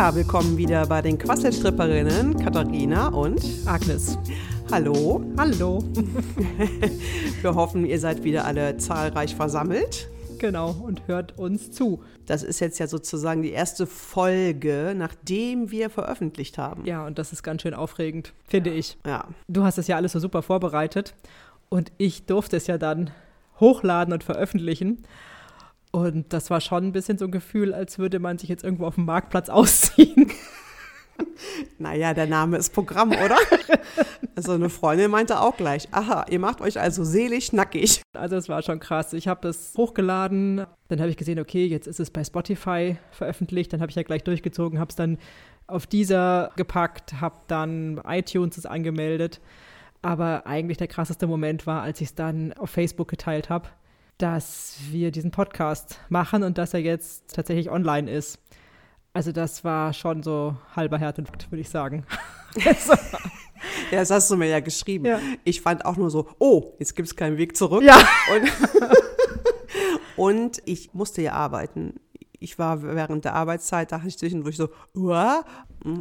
Ja, willkommen wieder bei den Quasselstripperinnen Katharina und Agnes. Hallo. Hallo. Wir hoffen, ihr seid wieder alle zahlreich versammelt. Genau, und hört uns zu. Das ist jetzt ja sozusagen die erste Folge, nachdem wir veröffentlicht haben. Ja, und das ist ganz schön aufregend, finde ich. Ja. Du hast es ja alles so super vorbereitet und ich durfte es ja dann hochladen und veröffentlichen. Und das war schon ein bisschen so ein Gefühl, als würde man sich jetzt irgendwo auf dem Marktplatz ausziehen. Naja, der Name ist Programm, oder? also eine Freundin meinte auch gleich, aha, ihr macht euch also selig nackig. Also es war schon krass. Ich habe das hochgeladen, dann habe ich gesehen, okay, jetzt ist es bei Spotify veröffentlicht, dann habe ich ja gleich durchgezogen, habe es dann auf dieser gepackt, habe dann iTunes es angemeldet. Aber eigentlich der krasseste Moment war, als ich es dann auf Facebook geteilt habe, dass wir diesen Podcast machen und dass er jetzt tatsächlich online ist. Also das war schon so halber Herzinfarkt, würde ich sagen. ja, das hast du mir ja geschrieben. Ja. Ich fand auch nur so, oh, jetzt gibt es keinen Weg zurück. Ja. Und, und ich musste ja arbeiten ich war während der Arbeitszeit, dachte ich zwischendurch so, Uah,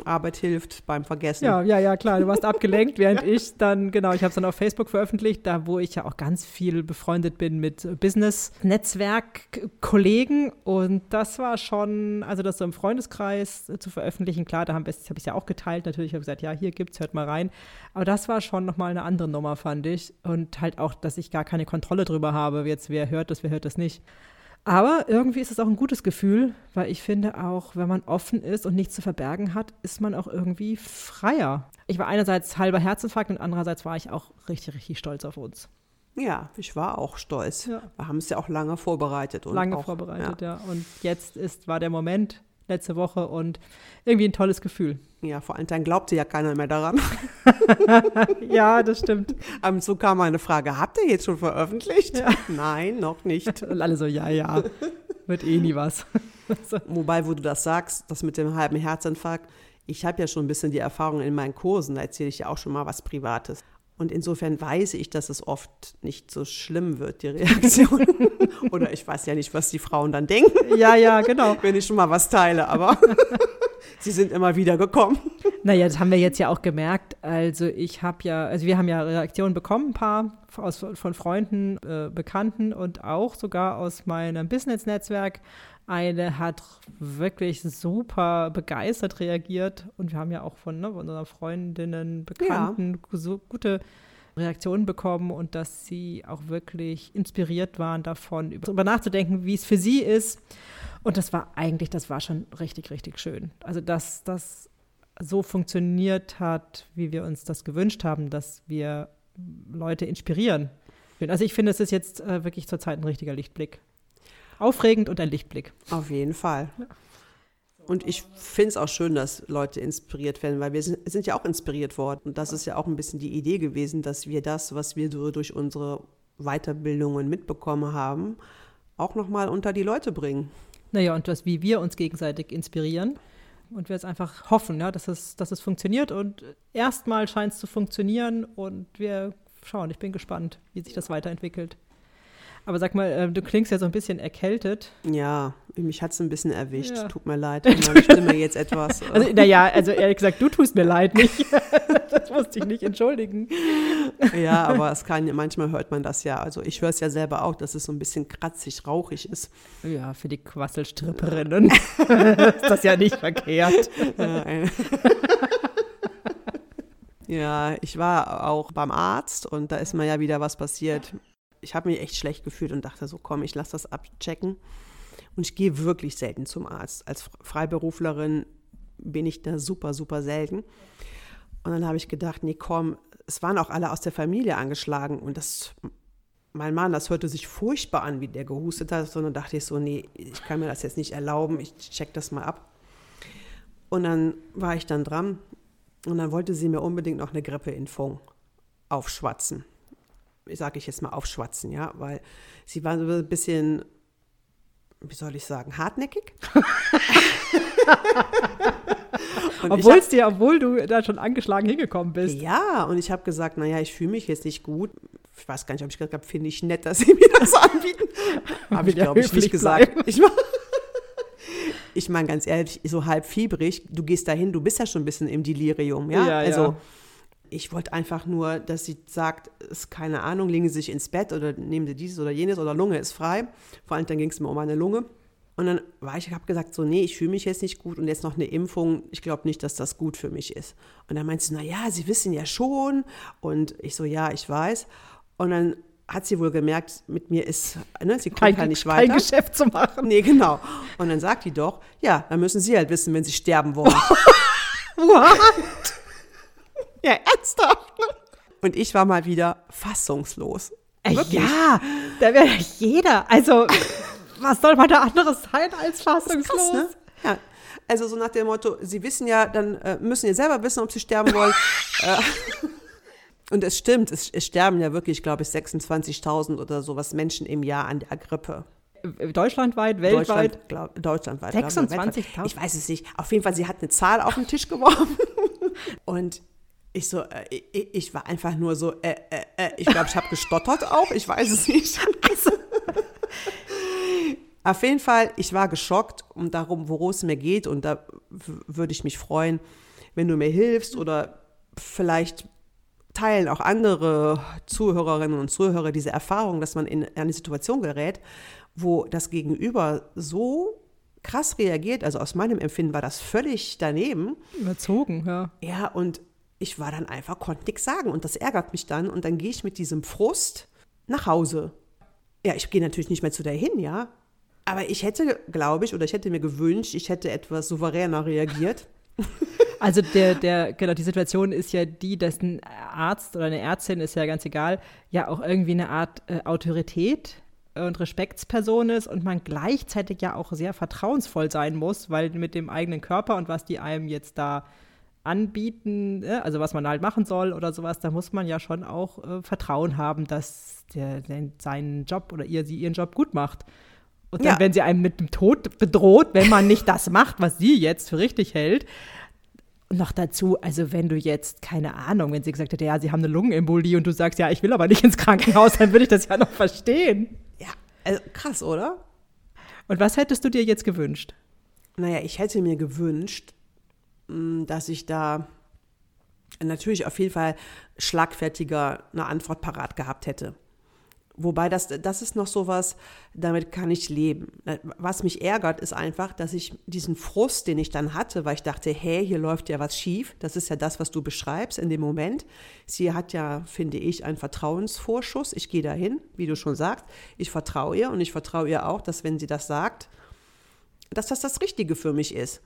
Arbeit hilft beim Vergessen. Ja, ja, ja, klar. Du warst abgelenkt, während ich dann, genau, ich habe es dann auf Facebook veröffentlicht, da wo ich ja auch ganz viel befreundet bin mit Business-Netzwerk-Kollegen. Und das war schon, also das so im Freundeskreis zu veröffentlichen, klar, da habe ich es ja auch geteilt. Natürlich habe ich gesagt, ja, hier gibt's, hört mal rein. Aber das war schon nochmal eine andere Nummer, fand ich. Und halt auch, dass ich gar keine Kontrolle drüber habe, jetzt wer hört das, wer hört das nicht. Aber irgendwie ist es auch ein gutes Gefühl, weil ich finde auch, wenn man offen ist und nichts zu verbergen hat, ist man auch irgendwie freier. Ich war einerseits halber Herzinfarkt und andererseits war ich auch richtig, richtig stolz auf uns. Ja, ich war auch stolz. Ja. Wir haben es ja auch lange vorbereitet. lange auch, vorbereitet, ja. ja. Und jetzt ist, war der Moment, letzte Woche und irgendwie ein tolles Gefühl. Ja, vor allem dann glaubte ja keiner mehr daran. ja, das stimmt. Ab und zu kam eine Frage, habt ihr jetzt schon veröffentlicht? Ja. Nein, noch nicht. Und alle so, ja, ja, wird eh nie was. Wobei, wo du das sagst, das mit dem halben Herzinfarkt, ich habe ja schon ein bisschen die Erfahrung in meinen Kursen, da erzähle ich ja auch schon mal was Privates. Und insofern weiß ich, dass es oft nicht so schlimm wird, die Reaktion. Oder ich weiß ja nicht, was die Frauen dann denken. Ja, ja, genau. Wenn ich schon mal was teile, aber sie sind immer wieder gekommen. Naja, das haben wir jetzt ja auch gemerkt. Also ich habe ja, also wir haben ja Reaktionen bekommen, ein paar aus, von Freunden, äh, Bekannten und auch sogar aus meinem Business-Netzwerk. Eine hat wirklich super begeistert reagiert und wir haben ja auch von, ne, von unseren Freundinnen, Bekannten ja. so gute Reaktionen bekommen und dass sie auch wirklich inspiriert waren davon, darüber nachzudenken, wie es für sie ist. Und das war eigentlich, das war schon richtig, richtig schön. Also, dass das so funktioniert hat, wie wir uns das gewünscht haben, dass wir Leute inspirieren. Also ich finde, es ist jetzt äh, wirklich zurzeit ein richtiger Lichtblick aufregend und ein Lichtblick. Auf jeden Fall. Ja. Und ich finde es auch schön, dass Leute inspiriert werden, weil wir sind, sind, ja auch inspiriert worden. Und das ist ja auch ein bisschen die Idee gewesen, dass wir das, was wir so durch unsere Weiterbildungen mitbekommen haben, auch nochmal unter die Leute bringen. Naja, und das, wie wir uns gegenseitig inspirieren. Und wir jetzt einfach hoffen, ja, dass, es, dass es funktioniert. Und erstmal scheint es zu funktionieren. Und wir schauen, ich bin gespannt, wie sich das weiterentwickelt. Aber sag mal, äh, du klingst ja so ein bisschen erkältet. Ja, mich hat es ein bisschen erwischt. Ja. Tut mir leid, meine Stimme jetzt etwas. Also, naja, also ehrlich gesagt, du tust mir leid nicht. das musste ich nicht entschuldigen. Ja, aber es kann, manchmal hört man das ja. Also ich höre es ja selber auch, dass es so ein bisschen kratzig, rauchig ist. Ja, für die Quasselstripperinnen ist das ja nicht verkehrt. Ja, ich war auch beim Arzt und da ist mir ja wieder was passiert ich habe mich echt schlecht gefühlt und dachte so, komm, ich lasse das abchecken. Und ich gehe wirklich selten zum Arzt. Als Freiberuflerin bin ich da super, super selten. Und dann habe ich gedacht, nee, komm, es waren auch alle aus der Familie angeschlagen und das, mein Mann, das hörte sich furchtbar an, wie der gehustet hat. Und dann dachte ich so, nee, ich kann mir das jetzt nicht erlauben, ich check das mal ab. Und dann war ich dann dran und dann wollte sie mir unbedingt noch eine Grippeimpfung aufschwatzen sage ich jetzt mal, aufschwatzen, ja, weil sie waren so ein bisschen, wie soll ich sagen, hartnäckig. obwohl es dir, obwohl du da schon angeschlagen hingekommen bist. Ja, und ich habe gesagt, naja, ich fühle mich jetzt nicht gut. Ich weiß gar nicht, ob ich gesagt habe, finde ich nett, dass sie mir das anbieten. habe ich, glaube ich, nicht gesagt. Ich, ich meine ganz ehrlich, so halb fiebrig, du gehst dahin, du bist ja schon ein bisschen im Delirium, ja? Ja, also ja. Ich wollte einfach nur, dass sie sagt, ist keine Ahnung, legen Sie sich ins Bett oder nehmen Sie dieses oder jenes oder Lunge ist frei. Vor allem dann ging es mir um meine Lunge. Und dann war ich, habe gesagt, so, nee, ich fühle mich jetzt nicht gut und jetzt noch eine Impfung. Ich glaube nicht, dass das gut für mich ist. Und dann meinte sie, na ja, Sie wissen ja schon. Und ich so, ja, ich weiß. Und dann hat sie wohl gemerkt, mit mir ist, ne, sie kommt Kein, halt nicht kein weiter. Geschäft zu machen. Nee, genau. Und dann sagt die doch, ja, dann müssen Sie halt wissen, wenn Sie sterben wollen. What? Ja, ernsthaft. Und ich war mal wieder fassungslos. Äh, Wirklich. Ja, da wäre jeder. Also, was soll man da anderes sein als fassungslos? Krass, ne? Ja. Also so nach dem Motto, Sie wissen ja, dann äh, müssen Sie selber wissen, ob Sie sterben wollen. äh, und es stimmt, es, es sterben ja wirklich, glaube ich, 26.000 oder sowas Menschen im Jahr an der Grippe. Deutschlandweit, weltweit. Deutschland, glaub, deutschlandweit. glaub ich, 26.000? weltweit. Ich weiß es nicht. Auf jeden Fall, sie hat eine Zahl auf den Tisch geworfen. Und ich so, äh, ich, ich war einfach nur so, äh, äh, äh, ich glaube, ich habe gestottert auch. Ich weiß es nicht. Also, auf jeden Fall, ich war geschockt und darum, worum es mir geht. Und da würde ich mich freuen, wenn du mir hilfst oder vielleicht teilen auch andere Zuhörerinnen und Zuhörer diese Erfahrung, dass man in eine Situation gerät, wo das Gegenüber so krass reagiert. Also aus meinem Empfinden war das völlig daneben. Überzogen, ja. Ja, und ich war dann einfach, konnte nichts sagen und das ärgert mich dann und dann gehe ich mit diesem Frust nach Hause. Ja, ich gehe natürlich nicht mehr zu der hin, ja. Aber ich hätte, glaube ich, oder ich hätte mir gewünscht, ich hätte etwas souveräner reagiert. Also der, der, genau, die Situation ist ja die, dass ein Arzt oder eine Ärztin, ist ja ganz egal, ja auch irgendwie eine Art äh, Autorität und Respektsperson ist und man gleichzeitig ja auch sehr vertrauensvoll sein muss, weil mit dem eigenen Körper und was die einem jetzt da anbieten, äh, also was man halt machen soll oder sowas, da muss man ja schon auch äh, Vertrauen haben, dass der, der seinen Job oder ihr sie ihren Job gut macht. Und dann, Ja. wenn sie einem mit dem Tod bedroht, wenn man nicht das macht, was sie jetzt für richtig hält, und noch dazu, also wenn du jetzt, keine Ahnung, wenn sie gesagt hätte, ja, sie haben eine Lungenembolie und du sagst, ja, ich will aber nicht ins Krankenhaus, dann würde ich das ja noch verstehen. Ja, also krass, oder? Und was hättest du dir jetzt gewünscht? Naja, ich hätte mir gewünscht, dass ich da natürlich auf jeden Fall schlagfertiger eine Antwort parat gehabt hätte. Wobei das, das ist noch sowas, damit kann ich leben. Was mich ärgert, ist einfach, dass ich diesen Frust, den ich dann hatte, weil ich dachte, hey, hier läuft ja was schief. Das ist ja das, was du beschreibst in dem Moment. Sie hat ja, finde ich, einen Vertrauensvorschuss. Ich gehe dahin, wie du schon sagst. Ich vertraue ihr und ich vertraue ihr auch, dass wenn sie das sagt, dass das das Richtige für mich ist.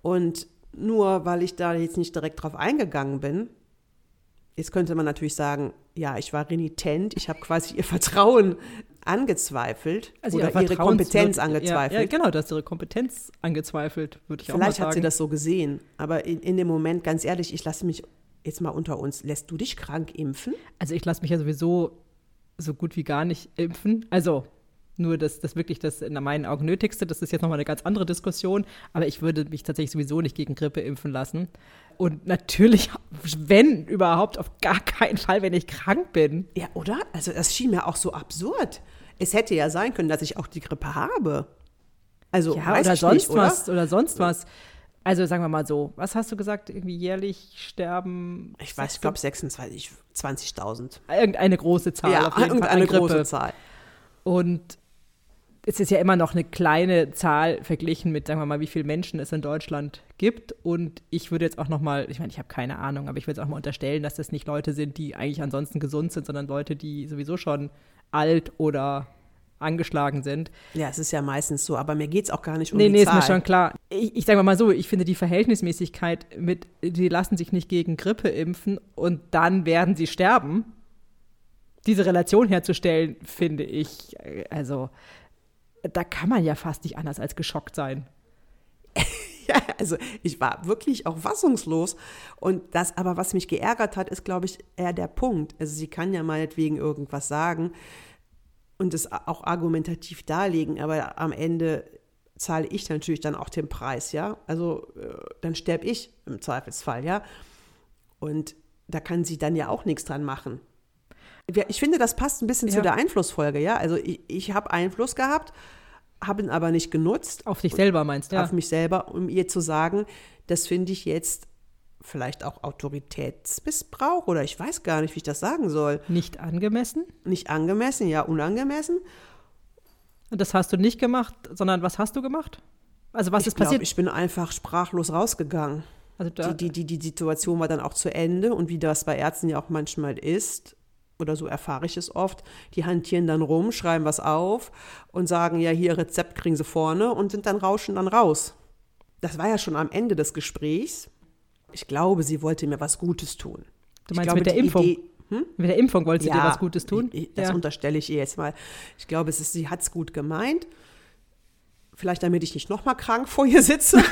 Und nur weil ich da jetzt nicht direkt drauf eingegangen bin, jetzt könnte man natürlich sagen, ja, ich war renitent, ich habe quasi ihr Vertrauen angezweifelt Also oder ihr ihre Kompetenz Ja, angezweifelt. ja, genau, du hast ihre Kompetenz angezweifelt, würde ich auch Vielleicht mal sagen. hat sie das so gesehen, aber in, in dem Moment, ganz ehrlich, ich lasse mich jetzt mal unter uns, lässt du dich krank impfen? Also ich lasse mich ja sowieso so gut wie gar nicht impfen. Also nur das, das wirklich das in meinen Augen Nötigste, das ist jetzt nochmal eine ganz andere Diskussion, aber ich würde mich tatsächlich sowieso nicht gegen Grippe impfen lassen. Und natürlich, wenn überhaupt, auf gar keinen Fall, wenn ich krank bin. Ja, oder? Also das schien mir auch so absurd. Es hätte ja sein können, dass ich auch die Grippe habe. Also Ja, weiß oder ich sonst nicht, oder? was, oder sonst was. Also sagen wir mal so, was hast du gesagt, irgendwie jährlich sterben? Ich weiß, ich glaube 26, 20.000. Irgendeine große Zahl Ja, auf jeden Fall irgendeine Grippe. große Zahl. Und es ist ja immer noch eine kleine Zahl verglichen mit, sagen wir mal, wie viele Menschen es in Deutschland gibt. Und ich würde jetzt auch noch mal, ich meine, ich habe keine Ahnung, aber ich würde jetzt auch mal unterstellen, dass das nicht Leute sind, die eigentlich ansonsten gesund sind, sondern Leute, die sowieso schon alt oder angeschlagen sind. Ja, es ist ja meistens so, aber mir geht es auch gar nicht um Nee, die nee, ist Zahl. mir schon klar. Ich, ich sage mal so, ich finde die Verhältnismäßigkeit mit, die lassen sich nicht gegen Grippe impfen und dann werden sie sterben. Diese Relation herzustellen, finde ich, äh, also da kann man ja fast nicht anders als geschockt sein. Ja, also ich war wirklich auch fassungslos. Und das aber, was mich geärgert hat, ist, glaube ich, eher der Punkt. Also sie kann ja meinetwegen irgendwas sagen und es auch argumentativ darlegen, aber am Ende zahle ich natürlich dann auch den Preis, ja. Also äh, dann sterbe ich im Zweifelsfall, ja. Und da kann sie dann ja auch nichts dran machen. Ich finde, das passt ein bisschen zu Ja. der Einflussfolge, ja. Also ich, ich habe Einfluss gehabt habe ihn aber nicht genutzt. Auf dich selber meinst du? Ja. Auf mich selber, um ihr zu sagen, das finde ich jetzt vielleicht auch Autoritätsmissbrauch oder ich weiß gar nicht, wie ich das sagen soll. Nicht angemessen? Nicht angemessen, ja, unangemessen. Und das hast du nicht gemacht, sondern was hast du gemacht? Also was ich ist glaub, passiert? Ich bin einfach sprachlos rausgegangen. Also da, die, die, die, die Situation war dann auch zu Ende und wie das bei Ärzten ja auch manchmal ist, oder so erfahre ich es oft, die hantieren dann rum, schreiben was auf und sagen, ja, hier Rezept kriegen sie vorne und sind dann rauschen dann raus. Das war ja schon am Ende des Gesprächs. Ich glaube, sie wollte mir was Gutes tun. du meinst glaube, mit der Impfung? Idee- hm? Mit der Impfung wollte sie Ja, dir was Gutes tun? Ich, das ja. unterstelle ich ihr jetzt mal. Ich glaube, es ist, sie hat es gut gemeint. Vielleicht damit ich nicht nochmal krank vor ihr sitze.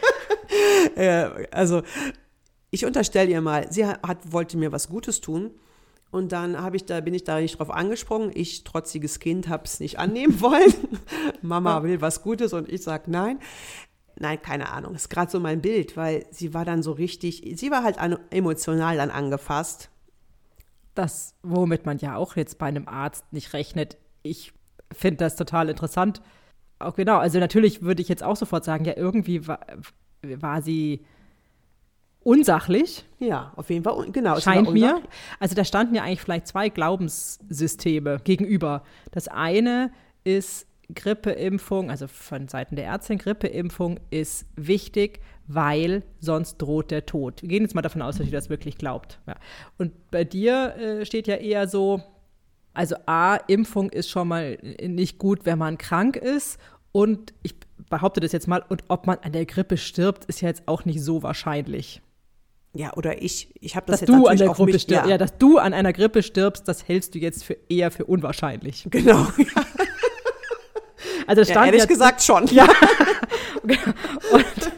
äh, also, ich unterstelle ihr mal, sie hat, wollte mir was Gutes tun. Und dann habe ich da, bin ich da nicht drauf angesprungen. Ich, trotziges Kind, habe es nicht annehmen wollen. Mama will was Gutes und ich sage nein. Nein, keine Ahnung. Das ist gerade so mein Bild, weil sie war dann so richtig, sie war halt an, emotional dann angefasst. das, womit man ja auch jetzt bei einem Arzt nicht rechnet. Ich finde das total interessant. Auch genau, also natürlich würde ich jetzt auch sofort sagen, ja, irgendwie war, war sie unsachlich, Ja, auf jeden Fall. Genau. scheint mir. Also da standen ja eigentlich vielleicht zwei Glaubenssysteme gegenüber. Das eine ist Grippeimpfung, also von Seiten der Ärztin, Grippeimpfung ist wichtig, weil sonst droht der Tod. Wir gehen jetzt mal davon aus, dass sie das wirklich glaubt. Ja. Und bei dir äh, steht ja eher so, also A, Impfung ist schon mal nicht gut, wenn man krank ist. Und ich behaupte das jetzt mal, und ob man an der Grippe stirbt, ist ja jetzt auch nicht so wahrscheinlich. Ja, oder ich, ich habe das Dass jetzt du an der Grippe mich, stirbst, ja. ja, dass du an einer Grippe stirbst, das hältst du jetzt für eher für unwahrscheinlich. genau. Also es Ja, stand ehrlich ja, gesagt schon. Ja. Und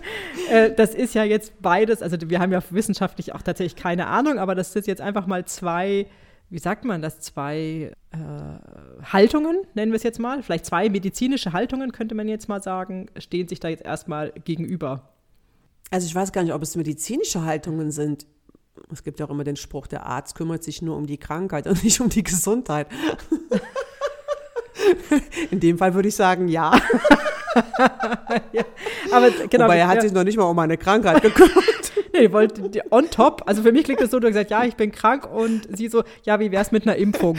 äh, das ist ja jetzt beides, also wir haben ja wissenschaftlich auch tatsächlich keine Ahnung, aber das sind jetzt einfach mal zwei, wie sagt man das, zwei äh, Haltungen, nennen wir es jetzt mal, vielleicht zwei medizinische Haltungen, könnte man jetzt mal sagen, stehen sich da jetzt erstmal gegenüber. Also ich weiß gar nicht, ob es medizinische Haltungen sind. Es gibt ja auch immer den Spruch, der Arzt kümmert sich nur um die Krankheit und nicht um die Gesundheit. In dem Fall würde ich sagen, ja. Aber genau, Wobei er hat ja, sich noch nicht mal um meine Krankheit gekümmert. nee, die wollte die on top, also für mich klingt das so, du hast gesagt, ja, ich bin krank und sie so, ja, wie wär's mit einer Impfung?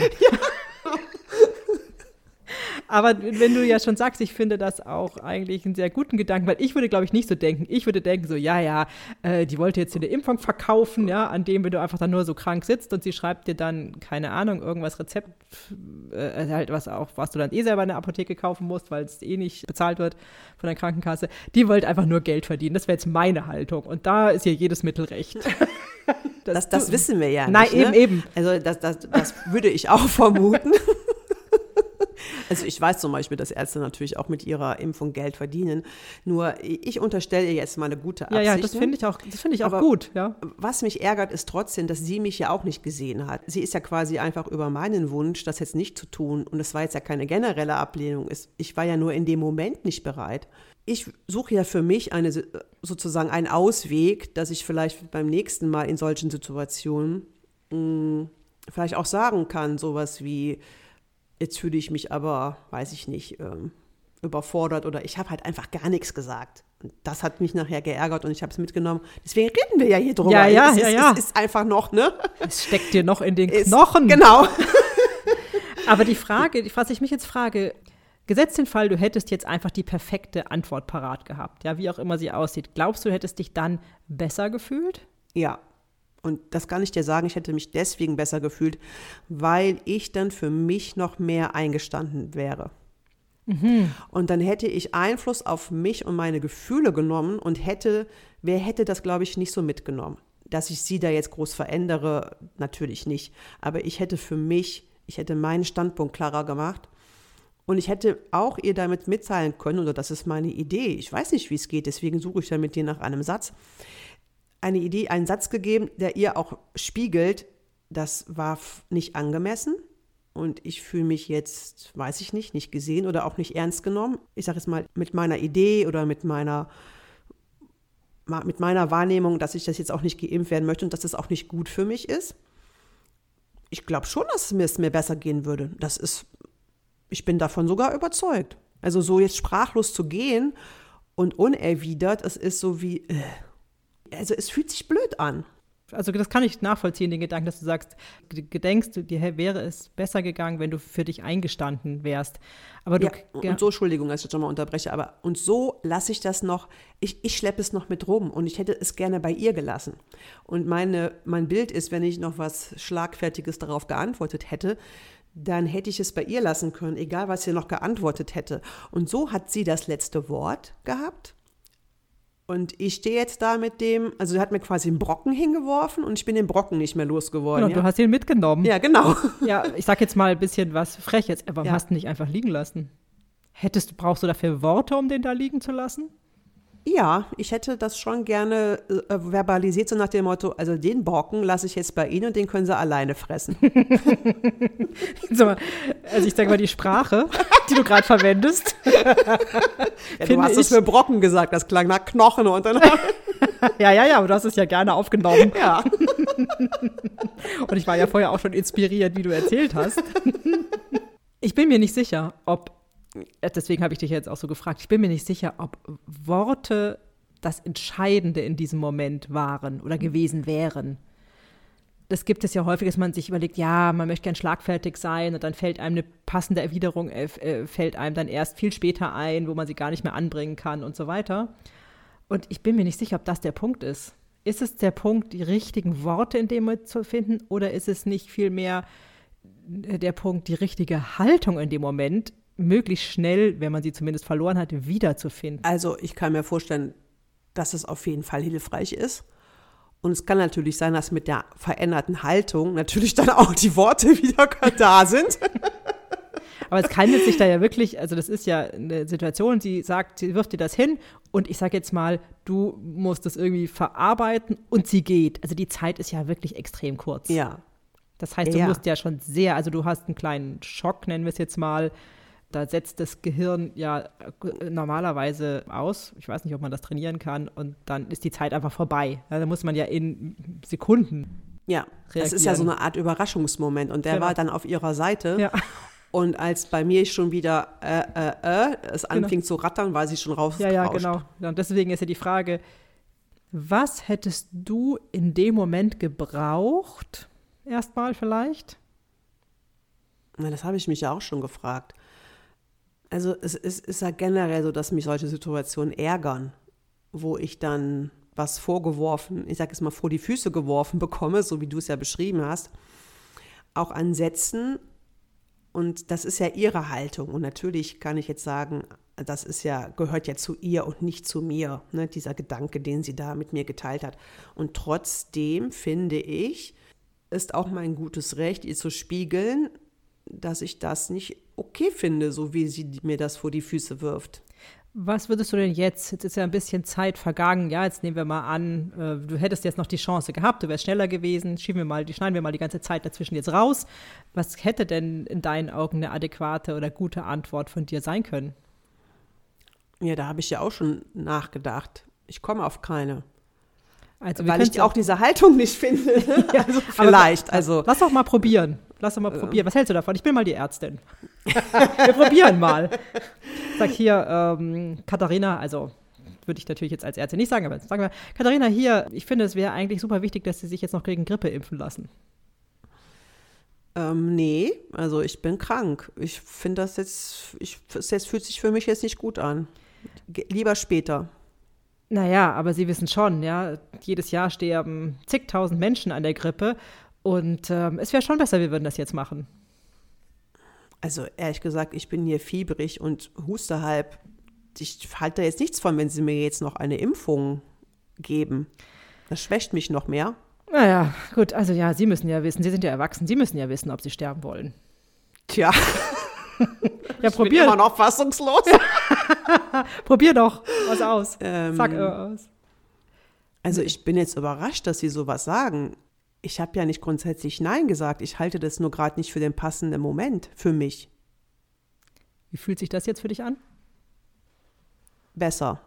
Aber wenn du ja schon sagst, ich finde das auch eigentlich einen sehr guten Gedanken, weil ich würde, glaube ich, nicht so denken. Ich würde denken so, ja, ja, äh, die wollte jetzt hier eine Impfung verkaufen, ja, an dem, wenn du einfach dann nur so krank sitzt und sie schreibt dir dann, keine Ahnung, irgendwas Rezept, äh, halt was auch, was du dann eh selber in der Apotheke kaufen musst, weil es eh nicht bezahlt wird von der Krankenkasse. Die wollte einfach nur Geld verdienen. Das wäre jetzt meine Haltung. Und da ist ja jedes Mittel recht. Das, das wissen wir ja Nein, nicht. eben, ne? eben. Also das, das, das würde ich auch vermuten. Also ich weiß zum Beispiel, dass Ärzte natürlich auch mit ihrer Impfung Geld verdienen. Nur ich unterstelle ihr jetzt mal eine gute Ja, Absicht. ja, das finde ich auch, das finde ich auch Aber- gut, ja. Was mich ärgert, ist trotzdem, dass sie mich ja auch nicht gesehen hat. Sie ist ja quasi einfach über meinen Wunsch, das jetzt nicht zu tun. Und das war jetzt ja keine generelle Ablehnung. Ich war ja nur in dem Moment nicht bereit. Ich suche ja für mich eine, sozusagen einen Ausweg, dass ich vielleicht beim nächsten Mal in solchen Situationen mh, vielleicht auch sagen kann, sowas wie, jetzt fühle ich mich aber, weiß ich nicht, ähm, überfordert oder ich habe halt einfach gar nichts gesagt. Und das hat mich nachher geärgert und ich habe es mitgenommen. Deswegen reden wir ja hier drüber. Ja, ja, es ja, ist, ja. Es ist einfach noch, ne? Es steckt dir noch in den Ist- Knochen. Genau. Aber die Frage, die- was ich mich jetzt frage, gesetzt den Fall, du hättest jetzt einfach die perfekte Antwort parat gehabt, ja, wie auch immer sie aussieht. Glaubst du, du hättest dich dann besser gefühlt? Ja. Und das kann ich dir sagen, ich hätte mich deswegen besser gefühlt, weil ich dann für mich noch mehr eingestanden wäre. Und dann hätte ich Einfluss auf mich und meine Gefühle genommen und hätte, wer hätte das, glaube ich, nicht so mitgenommen. Dass ich sie da jetzt groß verändere, natürlich nicht. Aber ich hätte für mich, ich hätte meinen Standpunkt klarer gemacht. Und ich hätte auch ihr damit mitteilen können, oder das ist meine Idee, ich weiß nicht, wie es geht, deswegen suche ich ja mit dir nach einem Satz, eine Idee, einen Satz gegeben, der ihr auch spiegelt, das war nicht angemessen und ich fühle mich jetzt, weiß ich nicht, nicht gesehen oder auch nicht ernst genommen. Ich sage jetzt mal mit meiner Idee oder mit meiner mit meiner Wahrnehmung, dass ich das jetzt auch nicht geimpft werden möchte und dass das auch nicht gut für mich ist. Ich glaube schon, dass es mir, es mir besser gehen würde. Das ist, ich bin davon sogar überzeugt. Also so jetzt sprachlos zu gehen und unerwidert, es ist so wie, äh, also es fühlt sich blöd an. Also das kann ich nachvollziehen, den Gedanken, dass du sagst, gedenkst, dir wäre es besser gegangen, wenn du für dich eingestanden wärst. Aber du, ja, und so, Entschuldigung, dass ich schon mal unterbreche, aber und so lasse ich das noch, ich, ich schleppe es noch mit rum und ich hätte es gerne bei ihr gelassen. Und meine, mein Bild ist, wenn ich noch was Schlagfertiges darauf geantwortet hätte, dann hätte ich es bei ihr lassen können, egal was sie noch geantwortet hätte. Und so hat sie das letzte Wort gehabt und ich stehe jetzt da mit dem, also er hat mir quasi einen Brocken hingeworfen und ich bin den Brocken nicht mehr losgeworden. Genau, ja? du hast ihn mitgenommen. Ja, genau. Ja, ich sag jetzt mal ein bisschen was Freches. Warum ja. hast du ihn nicht einfach liegen lassen? Hättest du, brauchst du dafür Worte, um den da liegen zu lassen? Ja, ich hätte das schon gerne äh, verbalisiert, so nach dem Motto, also den Brocken lasse ich jetzt bei Ihnen und den können Sie alleine fressen. so, also ich sage mal, die Sprache, die du gerade verwendest. ja, du hast es für Brocken gesagt, das klang nach Knochen und dann. ja, ja, ja, aber du hast es ja gerne aufgenommen. Ja. und ich war ja vorher auch schon inspiriert, wie du erzählt hast. Ich bin mir nicht sicher, ob äh, deswegen habe ich dich jetzt auch so gefragt. Ich bin mir nicht sicher, ob Worte das Entscheidende in diesem Moment waren oder gewesen wären. Das gibt es ja häufig, dass man sich überlegt, ja, man möchte gern schlagfertig sein und dann fällt einem eine passende Erwiderung, äh, äh, fällt einem dann erst viel später ein, wo man sie gar nicht mehr anbringen kann und so weiter. Und ich bin mir nicht sicher, ob das der Punkt ist. Ist es der Punkt, die richtigen Worte in dem Moment zu finden oder ist es nicht vielmehr der Punkt, die richtige Haltung in dem Moment möglichst schnell, wenn man sie zumindest verloren hat, wiederzufinden. Also ich kann mir vorstellen, dass es auf jeden Fall hilfreich ist. Und es kann natürlich sein, dass mit der veränderten Haltung natürlich dann auch die Worte wieder da sind. Aber es handelt sich da ja wirklich, also das ist ja eine Situation, sie sagt, sie wirft dir das hin und ich sage jetzt mal, du musst das irgendwie verarbeiten und sie geht. Also die Zeit ist ja wirklich extrem kurz. Ja. Das heißt, du ja. musst ja schon sehr, also du hast einen kleinen Schock, nennen wir es jetzt mal, da setzt das Gehirn ja äh, normalerweise aus. Ich weiß nicht, ob man das trainieren kann. Und dann ist die Zeit einfach vorbei. Ja, da muss man ja in Sekunden. Ja, reagieren. das ist ja so eine Art Überraschungsmoment. Und der genau. war dann auf ihrer Seite. Ja. Und als bei mir schon wieder äh, äh, äh, es genau. anfing genau. zu rattern, war sie schon raus. Ja, ja, genau. Und deswegen ist ja die Frage, was hättest du in dem Moment gebraucht? Erstmal vielleicht? Na, das habe ich mich ja auch schon gefragt. Also es, es ist ja generell so, dass mich solche Situationen ärgern, wo ich dann was vorgeworfen, ich sage es mal vor die Füße geworfen bekomme, so wie du es ja beschrieben hast, auch an Sätzen. Und das ist ja ihre Haltung. Und natürlich kann ich jetzt sagen, das ist ja, gehört ja zu ihr und nicht zu mir, ne, dieser Gedanke, den sie da mit mir geteilt hat. Und trotzdem finde ich, ist auch mein gutes Recht, ihr zu spiegeln, dass ich das nicht okay finde, so wie sie mir das vor die Füße wirft. Was würdest du denn jetzt? Jetzt ist ja ein bisschen Zeit vergangen. Ja, jetzt nehmen wir mal an, äh, du hättest jetzt noch die Chance gehabt, du wärst schneller gewesen. Schieben wir mal, die schneiden wir mal die ganze Zeit dazwischen jetzt raus. Was hätte denn in deinen Augen eine adäquate oder gute Antwort von dir sein können? Ja, da habe ich ja auch schon nachgedacht. Ich komme auf keine. Also, Weil ich auch diese Haltung nicht finde. ja, also vielleicht. Aber, also. Lass doch mal probieren. Lass doch mal äh. probieren. Was hältst du davon? Ich bin mal die Ärztin. Wir probieren mal. Sag hier, ähm, Katharina, also würde ich natürlich jetzt als Ärztin nicht sagen, aber sagen wir, Katharina, hier, ich finde, es wäre eigentlich super wichtig, dass Sie sich jetzt noch gegen Grippe impfen lassen. Ähm, nee, also ich bin krank. Ich finde das jetzt, ich, es fühlt sich für mich jetzt nicht gut an. Ge lieber später. Naja, aber Sie wissen schon, ja, jedes Jahr sterben zigtausend Menschen an der Grippe und ähm, es wäre schon besser, wir würden das jetzt machen. Also ehrlich gesagt, ich bin hier fiebrig und huste halb. Ich halte da jetzt nichts von, wenn Sie mir jetzt noch eine Impfung geben. Das schwächt mich noch mehr. Naja, gut, also ja, Sie müssen ja wissen, Sie sind ja erwachsen, Sie müssen ja wissen, ob Sie sterben wollen. Tja. ja, probier. Ich bin immer noch fassungslos. probier doch was aus. Ähm, Sag äh, aus. Also ich bin jetzt überrascht, dass Sie sowas sagen ich habe ja nicht grundsätzlich Nein gesagt. Ich halte das nur gerade nicht für den passenden Moment für mich. Wie fühlt sich das jetzt für dich an? Besser.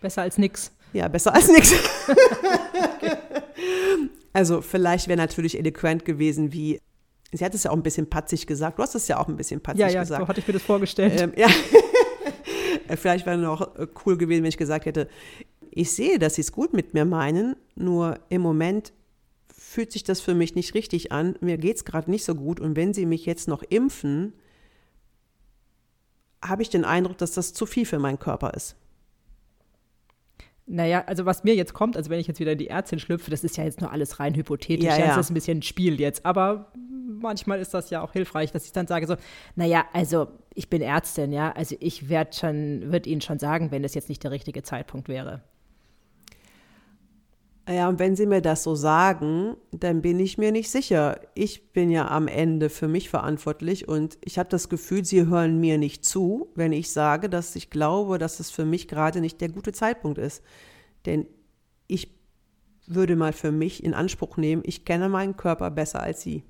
Besser als nix. Ja, besser als nix. okay. Also vielleicht wäre natürlich eloquent gewesen wie, Sie hat es ja auch ein bisschen patzig gesagt. Du hast es ja auch ein bisschen patzig ja, ja, gesagt. so hatte ich mir das vorgestellt. Ähm, ja. Vielleicht wäre noch äh, cool gewesen, wenn ich gesagt hätte, ich sehe, dass sie es gut mit mir meinen, nur im Moment fühlt sich das für mich nicht richtig an. Mir geht es gerade nicht so gut und wenn sie mich jetzt noch impfen, habe ich den Eindruck, dass das zu viel für meinen Körper ist. Naja, also was mir jetzt kommt, also wenn ich jetzt wieder in die Ärztin schlüpfe, das ist ja jetzt nur alles rein hypothetisch, Ja, ja, das ist ein bisschen ein Spiel jetzt, aber manchmal ist das ja auch hilfreich, dass ich dann sage so, naja, also ich bin Ärztin, ja, also ich werde schon, würde Ihnen schon sagen, wenn das jetzt nicht der richtige Zeitpunkt wäre. Ja, und wenn Sie mir das so sagen, dann bin ich mir nicht sicher. Ich bin ja am Ende für mich verantwortlich und ich habe das Gefühl, Sie hören mir nicht zu, wenn ich sage, dass ich glaube, dass es für mich gerade nicht der gute Zeitpunkt ist. Denn ich würde mal für mich in Anspruch nehmen, ich kenne meinen Körper besser als Sie.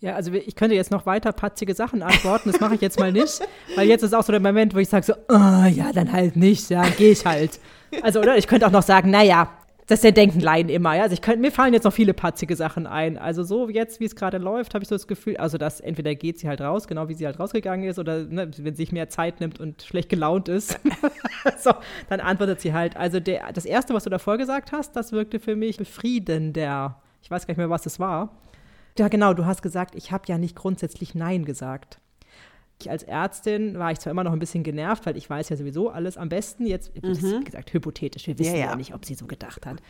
Ja, also ich könnte jetzt noch weiter patzige Sachen antworten, das mache ich jetzt mal nicht, weil jetzt ist auch so der Moment, wo ich sage so, oh, ja, dann halt nicht, ja, gehe ich halt. Also, oder ich könnte auch noch sagen, naja, das denken Laien immer, ja. Also ich könnte, mir fallen jetzt noch viele patzige Sachen ein. Also so jetzt, wie es gerade läuft, habe ich so das Gefühl, also dass entweder geht sie halt raus, genau wie sie halt rausgegangen ist, oder ne, wenn sie sich mehr Zeit nimmt und schlecht gelaunt ist, so, dann antwortet sie halt. Also der, das Erste, was du davor gesagt hast, das wirkte für mich befriedender. Ich weiß gar nicht mehr, was es war. Ja, genau, du hast gesagt, ich habe ja nicht grundsätzlich Nein gesagt. Ich als Ärztin war ich zwar immer noch ein bisschen genervt, weil ich weiß ja sowieso alles am besten. Jetzt, das ist, wie gesagt, hypothetisch. Wir wissen Ja, ja, ja. nicht, ob sie so gedacht hat.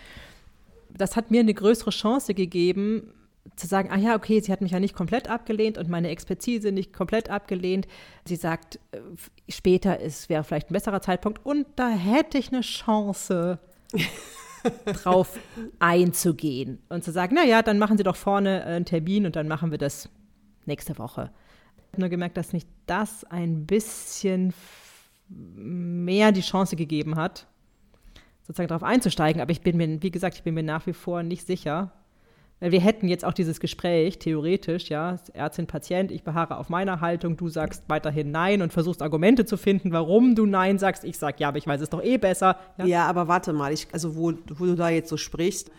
Das hat mir eine größere Chance gegeben, zu sagen, ah ja, okay, sie hat mich ja nicht komplett abgelehnt und meine Expertise nicht komplett abgelehnt. Sie sagt, äh, später ist, wäre vielleicht ein besserer Zeitpunkt und da hätte ich eine Chance, drauf einzugehen und zu sagen, na ja, dann machen Sie doch vorne einen Termin und dann machen wir das nächste Woche. Nur gemerkt, dass nicht das ein bisschen mehr die Chance gegeben hat, sozusagen darauf einzusteigen. Aber ich bin mir, wie gesagt, ich bin mir nach wie vor nicht sicher. Weil wir hätten jetzt auch dieses Gespräch, theoretisch, ja, Ärztin, Patient, ich beharre auf meiner Haltung, du sagst weiterhin Nein und versuchst Argumente zu finden, warum du Nein sagst. Ich sag ja, aber ich weiß es doch eh besser. Ja, Ja, aber warte mal, ich, also wo, wo du da jetzt so sprichst,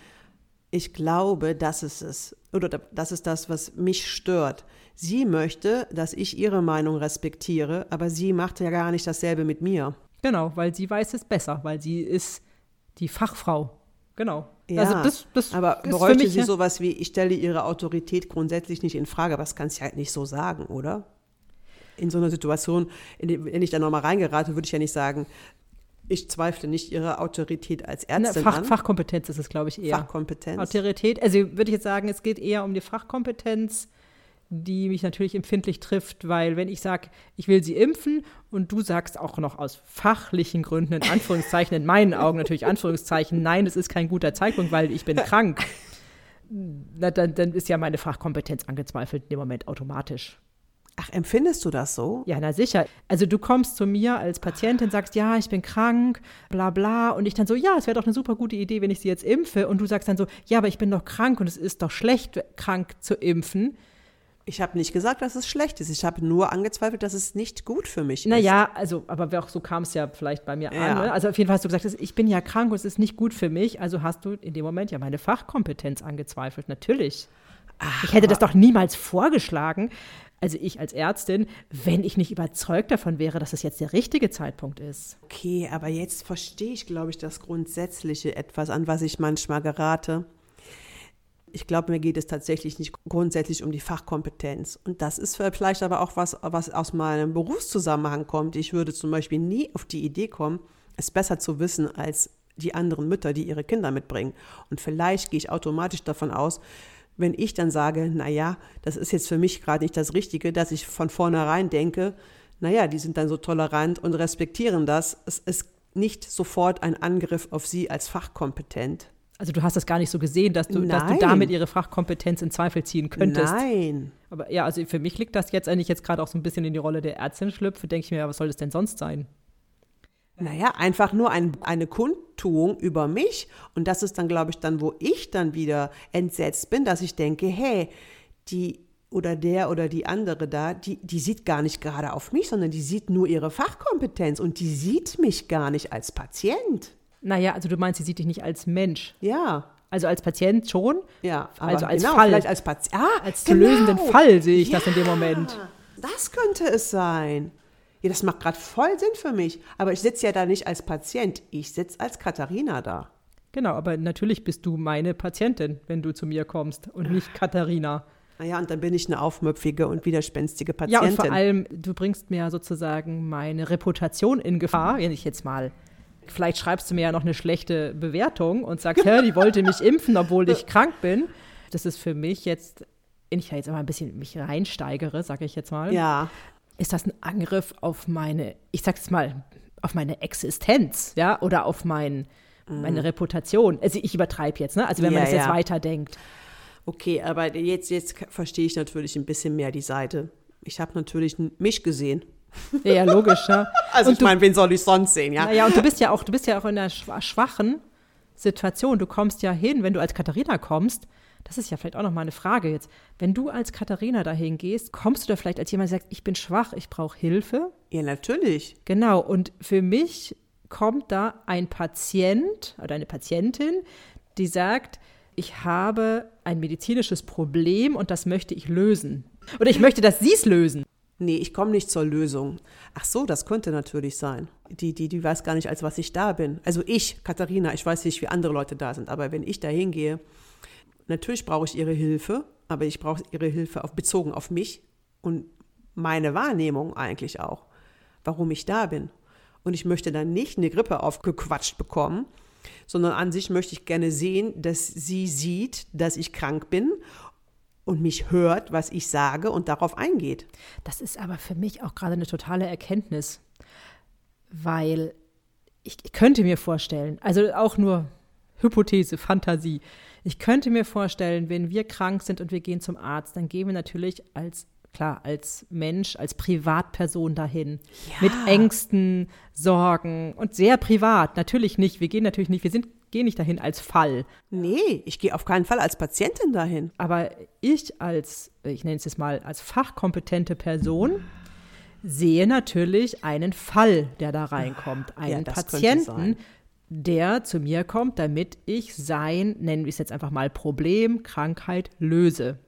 ich glaube, das ist es. Oder da- das ist das, was mich stört. Sie möchte, dass ich ihre Meinung respektiere, aber sie macht ja gar nicht dasselbe mit mir. Genau, weil sie weiß es besser, weil sie ist die Fachfrau. Genau. Ja, also das, das aber ist für bräuchte mich sie ja- sowas wie, ich stelle ihre Autorität grundsätzlich nicht in Frage, aber das kannst du halt nicht so sagen, oder? In so einer Situation, in die, wenn ich da nochmal reingerate, würde ich ja nicht sagen, ich zweifle nicht ihre Autorität als Ne, Ärztin Fach, an. Fachkompetenz ist es, glaube ich, eher. Fachkompetenz. Autorität, also würde ich jetzt sagen, es geht eher um die Fachkompetenz, die mich natürlich empfindlich trifft, weil wenn ich sage, ich will sie impfen und du sagst auch noch aus fachlichen Gründen, in Anführungszeichen, in meinen Augen natürlich Anführungszeichen, nein, es ist kein guter Zeitpunkt, weil ich bin krank, na, dann, dann ist ja meine Fachkompetenz angezweifelt in dem Moment automatisch. Ach, empfindest du das so? Ja, na sicher. Also du kommst zu mir als Patientin, sagst, ja, ich bin krank, bla bla. Und ich dann so, ja, es wäre doch eine super gute Idee, wenn ich sie jetzt impfe. Und du sagst dann so, ja, aber ich bin doch krank und es ist doch schlecht, krank zu impfen. Ich habe nicht gesagt, dass es schlecht ist. Ich habe nur angezweifelt, dass es nicht gut für mich ist. Naja, also, aber auch so kam es ja vielleicht bei mir Ja. an. Ne? Also auf jeden Fall hast du gesagt, ich bin ja krank und es ist nicht gut für mich. Also hast du in dem Moment ja meine Fachkompetenz angezweifelt. Natürlich. ich hätte das doch niemals vorgeschlagen. Also ich als Ärztin, wenn ich nicht überzeugt davon wäre, dass es jetzt der richtige Zeitpunkt ist. Okay, aber jetzt verstehe ich, glaube ich, das Grundsätzliche etwas, an was ich manchmal gerate. Ich glaube, mir geht es tatsächlich nicht grundsätzlich um die Fachkompetenz. Und das ist vielleicht aber auch was, was aus meinem Berufszusammenhang kommt. Ich würde zum Beispiel nie auf die Idee kommen, es besser zu wissen als die anderen Mütter, die ihre Kinder mitbringen. Und vielleicht gehe ich automatisch davon aus, wenn ich dann sage, naja, das ist jetzt für mich gerade nicht das Richtige, dass ich von vornherein denke, naja, die sind dann so tolerant und respektieren das. Es ist nicht sofort ein Angriff auf sie als fachkompetent. Also du hast das gar nicht so gesehen, dass du, dass du damit ihre Fachkompetenz in Zweifel ziehen könntest. Nein. Aber ja, also für mich liegt das jetzt eigentlich jetzt gerade auch so ein bisschen in die Rolle der Ärztin schlüpfe, denke ich mir, ja, was soll das denn sonst sein? Naja, einfach nur ein, eine Kundtuung über mich. Und das ist dann, glaube ich, dann, wo ich dann wieder entsetzt bin, dass ich denke, hey, die oder der oder die andere da, die, die sieht gar nicht gerade auf mich, sondern die sieht nur ihre Fachkompetenz und die sieht mich gar nicht als Patient. Naja, also du meinst, sie sieht dich nicht als Mensch. Ja. Also als Patient schon. Ja, aber also als genau, Fall. vielleicht als Patient. Ah, Als zu lösenden Fall sehe ich ja, das in dem Moment. Das könnte es sein. Ja, das macht gerade voll Sinn für mich. Aber ich sitze ja da nicht als Patient, ich sitze als Katharina da. Genau, aber natürlich bist du meine Patientin, wenn du zu mir kommst und nicht Katharina. Naja, und dann bin ich eine aufmüpfige und widerspenstige Ja, Patientin. und vor allem, du bringst mir ja sozusagen meine Reputation in Gefahr, wenn ich jetzt mal. Vielleicht schreibst du mir ja noch eine schlechte Bewertung und sagst, hä, die wollte mich impfen, obwohl ich krank bin. Das ist für mich jetzt, wenn ich da jetzt immer ein bisschen mich reinsteigere, sage ich jetzt mal, ja, ist das ein Angriff auf meine, ich sag's jetzt mal, auf meine Existenz, ja, oder auf mein, meine Reputation. Also ich übertreibe jetzt, ne? Also wenn man Ja, das jetzt ja. weiterdenkt. okay, aber jetzt, jetzt verstehe ich natürlich ein bisschen mehr die Seite. Ich habe natürlich mich gesehen. Ja, ja, logisch, ja. Also Und ich meine, wen soll ich sonst sehen, ja? Naja, und du bist ja auch, du bist ja auch in einer schwa- schwachen Situation. Du kommst ja hin, wenn du als Katharina kommst, das ist ja vielleicht auch noch mal eine Frage jetzt. Wenn du als Katharina dahin gehst, kommst du da vielleicht als jemand, der sagt, ich bin schwach, ich brauche Hilfe? Ja, natürlich. Genau, und für mich kommt da ein Patient oder eine Patientin, die sagt, ich habe ein medizinisches Problem und das möchte ich lösen. Oder ich möchte, dass Sie es lösen. Nee, ich komme nicht zur Lösung. Ach so, das könnte natürlich sein. Die, die, die weiß gar nicht, als was ich da bin. Also ich, Katharina, ich weiß nicht, wie andere Leute da sind, aber wenn ich da hingehe, natürlich brauche ich ihre Hilfe, aber ich brauche ihre Hilfe auf, bezogen auf mich und meine Wahrnehmung eigentlich auch, warum ich da bin. Und ich möchte dann nicht eine Grippe aufgequatscht bekommen, sondern an sich möchte ich gerne sehen, dass sie sieht, dass ich krank bin und mich hört, was ich sage und darauf eingeht. Das ist aber für mich auch gerade eine totale Erkenntnis, weil ich, ich könnte mir vorstellen, also auch nur Hypothese, Fantasie, ich könnte mir vorstellen, wenn wir krank sind und wir gehen zum Arzt, dann gehen wir natürlich als klar, als Mensch, als Privatperson dahin. Mit Ängsten, Sorgen und sehr privat. Natürlich nicht. Wir gehen natürlich nicht, wir sind, gehen nicht dahin als Fall. Nee, ich gehe auf keinen Fall als Patientin dahin. Aber ich als, ich nenne es jetzt mal, als fachkompetente Person sehe natürlich einen Fall, der da reinkommt. Einen das könnte Patienten. Der zu mir kommt, damit ich sein, nennen wir es jetzt einfach mal Problem, Krankheit löse.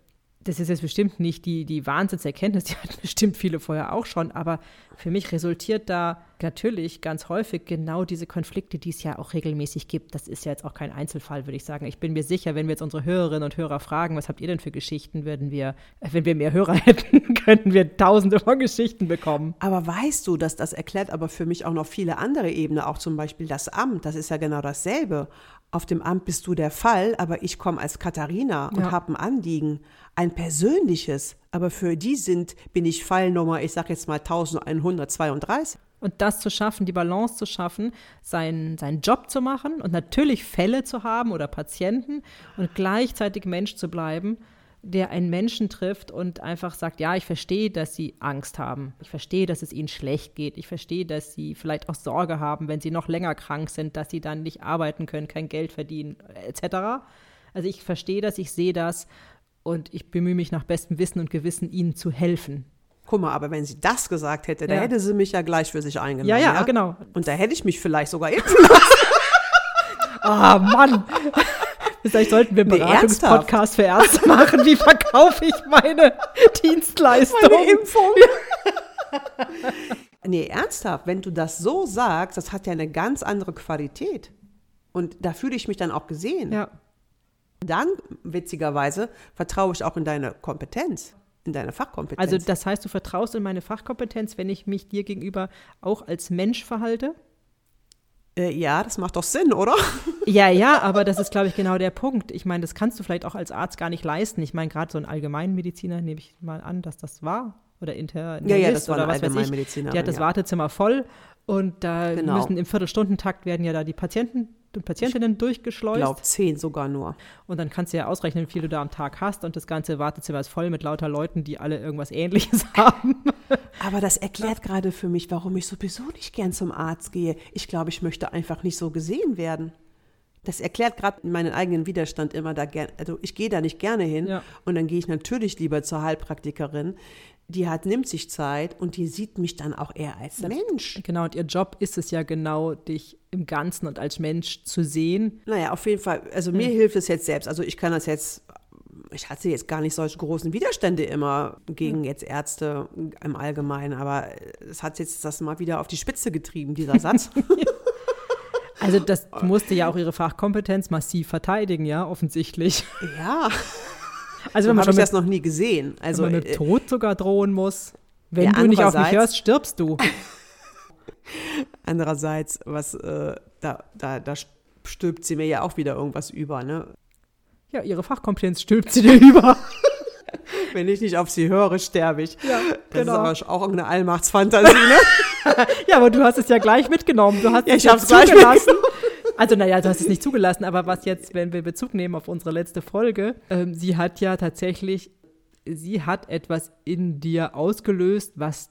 Das ist jetzt bestimmt nicht die, die Wahnsinnserkenntnis, die hatten bestimmt viele vorher auch schon, aber für mich resultiert da natürlich ganz häufig genau diese Konflikte, die es ja auch regelmäßig gibt. Das ist ja jetzt auch kein Einzelfall, würde ich sagen. Ich bin mir sicher, wenn wir jetzt unsere Hörerinnen und Hörer fragen, was habt ihr denn für Geschichten, würden wir, äh, wenn wir mehr Hörer hätten, könnten wir tausende von Geschichten bekommen. Aber weißt du, dass das erklärt aber für mich auch noch viele andere Ebenen, auch zum Beispiel das Amt, das ist ja genau dasselbe. Auf dem Amt bist du der Fall, aber ich komme als Katharina und Ja. habe ein Anliegen, ein persönliches. Aber für die sind, bin ich Fallnummer, ich sage jetzt mal 1132. Und das zu schaffen, die Balance zu schaffen, seinen, seinen Job zu machen und natürlich Fälle zu haben oder Patienten und gleichzeitig Mensch zu bleiben, der einen Menschen trifft und einfach sagt, ja, ich verstehe, dass sie Angst haben. Ich verstehe, dass es ihnen schlecht geht. Ich verstehe, dass sie vielleicht auch Sorge haben, wenn sie noch länger krank sind, dass sie dann nicht arbeiten können, kein Geld verdienen, etc. Also ich verstehe das, ich sehe das und ich bemühe mich nach bestem Wissen und Gewissen, ihnen zu helfen. Guck mal, aber wenn sie das gesagt hätte, da Ja. hätte sie mich ja gleich für sich eingenommen. Ja, ja, genau. Und da hätte ich mich vielleicht sogar impfen lassen. Ah, Mann. Vielleicht sollten wir einen Nee, Beratungspodcast für Ärzte machen. Wie verkaufe ich meine Dienstleistung? Meine Impfung. nee, ernsthaft, wenn du das so sagst, das hat ja eine ganz andere Qualität. Und da fühle ich mich dann auch gesehen. Ja. Dann, witzigerweise, vertraue ich auch in deine Kompetenz, in deine Fachkompetenz. Also das heißt, du vertraust in meine Fachkompetenz, wenn ich mich dir gegenüber auch als Mensch verhalte? Äh, ja, das macht doch Sinn, oder? Ja, ja, aber das ist, glaube ich, genau der Punkt. Ich meine, das kannst du vielleicht auch als Arzt gar nicht leisten. Ich meine, gerade so ein Allgemeinmediziner nehme ich mal an, dass das war. Oder Internist Ja, ja, das war oder was weiß ich. Die hat das ja. Wartezimmer voll und da Genau. müssen im Viertelstundentakt werden ja da die Patienten und Patientinnen Ich durchgeschleust. glaube, zehn sogar nur. Und dann kannst du ja ausrechnen, wie viel du da am Tag hast. Und das ganze Wartezimmer ist voll mit lauter Leuten, die alle irgendwas Ähnliches haben. Aber das erklärt gerade für mich, warum ich sowieso nicht gern zum Arzt gehe. Ich glaube, ich möchte einfach nicht so gesehen werden. Das erklärt gerade meinen eigenen Widerstand immer da gerne. Also ich gehe da nicht gerne hin Ja. und dann gehe ich natürlich lieber zur Heilpraktikerin. Die hat, nimmt sich Zeit und die sieht mich dann auch eher als Mensch. Genau, und ihr Job ist es ja genau, dich im Ganzen und als Mensch zu sehen. Naja, auf jeden Fall. Also mir hilft es jetzt selbst. Also ich kann das jetzt, ich hatte jetzt gar nicht solche großen Widerstände immer gegen jetzt Ärzte im Allgemeinen, aber es hat jetzt das mal wieder auf die Spitze getrieben, dieser Satz. Also das musste ja auch ihre Fachkompetenz massiv verteidigen, ja, offensichtlich. ja. Also wenn man habe ich das mit, noch nie gesehen. Also wenn man mit äh, Tod sogar drohen muss. Wenn Ja, du nicht auf mich hörst, stirbst du. andererseits, was äh, da, da, da stülpt sie mir ja auch wieder irgendwas über, ne? Ja, ihre Fachkompetenz stülpt sie dir über. Wenn ich nicht auf sie höre, sterbe ich. Ja, Das genau. ist aber auch irgendeine Allmachtsfantasie, ne? Ja, aber du hast es ja gleich mitgenommen. Du hast Ja, es ich hab's jetzt gleich zugelassen. Also, naja, du hast es nicht zugelassen, aber was jetzt, wenn wir Bezug nehmen auf unsere letzte Folge, ähm, sie hat ja tatsächlich, sie hat etwas in dir ausgelöst, was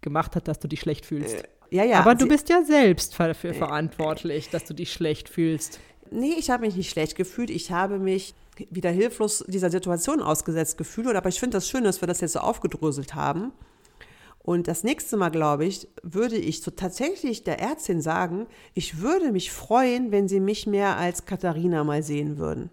gemacht hat, dass du dich schlecht fühlst. Ja, ja. aber du bist ja selbst dafür verantwortlich, dass du dich schlecht fühlst. Nee, ich habe mich nicht schlecht gefühlt. Ich habe mich wieder hilflos dieser Situation ausgesetzt gefühlt. Aber ich finde das schön, dass wir das jetzt so aufgedröselt haben. Und das nächste Mal, glaube ich, würde ich so tatsächlich der Ärztin sagen, ich würde mich freuen, wenn sie mich mehr als Katharina mal sehen würden.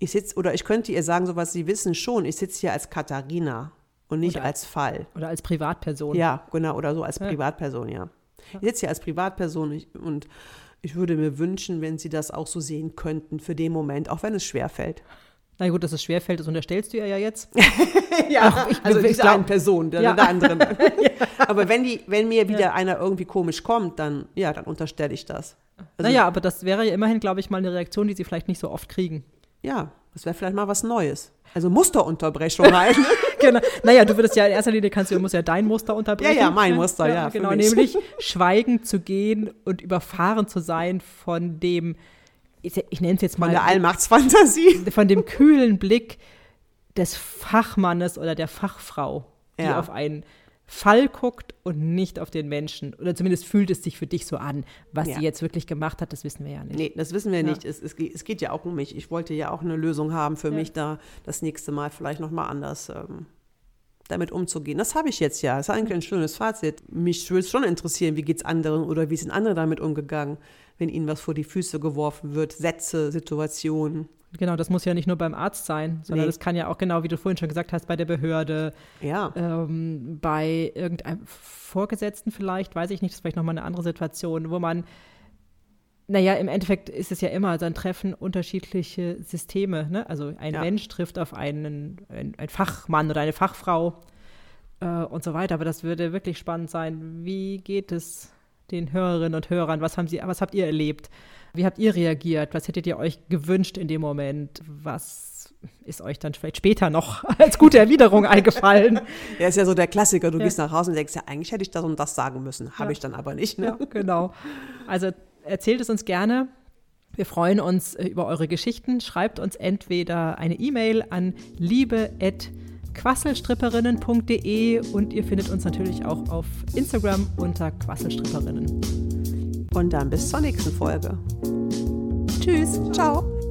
Ich sitze, oder ich könnte ihr sagen, so was Sie wissen schon, ich sitze hier als Katharina und nicht Oder- als Fall. Oder als Privatperson. Ja, genau, oder so als Privatperson, ja. Ich sitze hier als Privatperson ich- und ich würde mir wünschen, wenn Sie das auch so sehen könnten für den Moment, auch wenn es schwer fällt. Na gut, dass es schwerfällt, das unterstellst du ihr ja jetzt. Ja, also wir- dieser glaub- einen Person, der, Ja. der anderen. Aber wenn, die, wenn mir wieder einer irgendwie komisch kommt, dann, ja, dann unterstelle ich das. Also, naja, aber das wäre ja immerhin, glaube ich, mal eine Reaktion, die sie vielleicht nicht so oft kriegen. Ja, das wäre vielleicht mal was Neues. Also Musterunterbrechung halt. ne? genau. Naja, du würdest ja in erster Linie kannst du musst ja dein Muster unterbrechen. Ja, ja, mein Muster, ja, für Genau, nämlich schweigend zu gehen und überfahren zu sein von dem, ich, ich nenne es jetzt Von mal, der Allmachtsfantasie. von dem kühlen Blick des Fachmannes oder der Fachfrau, die Ja. auf einen Fall guckt und nicht auf den Menschen. Oder zumindest fühlt es sich für dich so an. Was Ja. sie jetzt wirklich gemacht hat, das wissen wir ja nicht. Nee, das wissen wir Ja. nicht. Es, es, geht- es geht ja auch um mich. Ich wollte ja auch eine Lösung haben für Ja. mich, da das nächste Mal vielleicht nochmal anders ähm, damit umzugehen. Das habe ich jetzt ja. Das ist eigentlich ein schönes Fazit. Mich würde es schon interessieren, wie geht es anderen oder wie sind andere damit umgegangen, wenn ihnen was vor die Füße geworfen wird. Sätze, Situationen. Genau, das muss ja nicht nur beim Arzt sein, sondern Nee. das kann ja auch genau, wie du vorhin schon gesagt hast, bei der Behörde, Ja. ähm, bei irgendeinem Vorgesetzten vielleicht, weiß ich nicht, das ist vielleicht nochmal eine andere Situation, wo man, naja, im Endeffekt ist es ja immer, dann treffen unterschiedliche Systeme. Ne? Also ein Ja. Mensch trifft auf einen, ein, ein Fachmann oder eine Fachfrau äh, und so weiter. Aber das würde wirklich spannend sein. Wie geht es den Hörerinnen und Hörern? Was, haben sie, was habt ihr erlebt? Wie habt ihr reagiert? Was hättet ihr euch gewünscht in dem Moment? Was ist euch dann vielleicht später noch als gute Erwiderung eingefallen? Der ist ja so der Klassiker. Du Ja. gehst nach Hause und denkst, ja, eigentlich hätte ich das und das sagen müssen. Habe Ja. ich dann aber nicht. Ne? Ja, genau. Also erzählt es uns gerne. Wir freuen uns äh, über eure Geschichten. Schreibt uns entweder eine E-Mail an liebe.quasselstripperinnen.de und ihr findet uns natürlich auch auf Instagram unter Quasselstripperinnen. Und dann bis zur nächsten Folge. Tschüss. Ciao.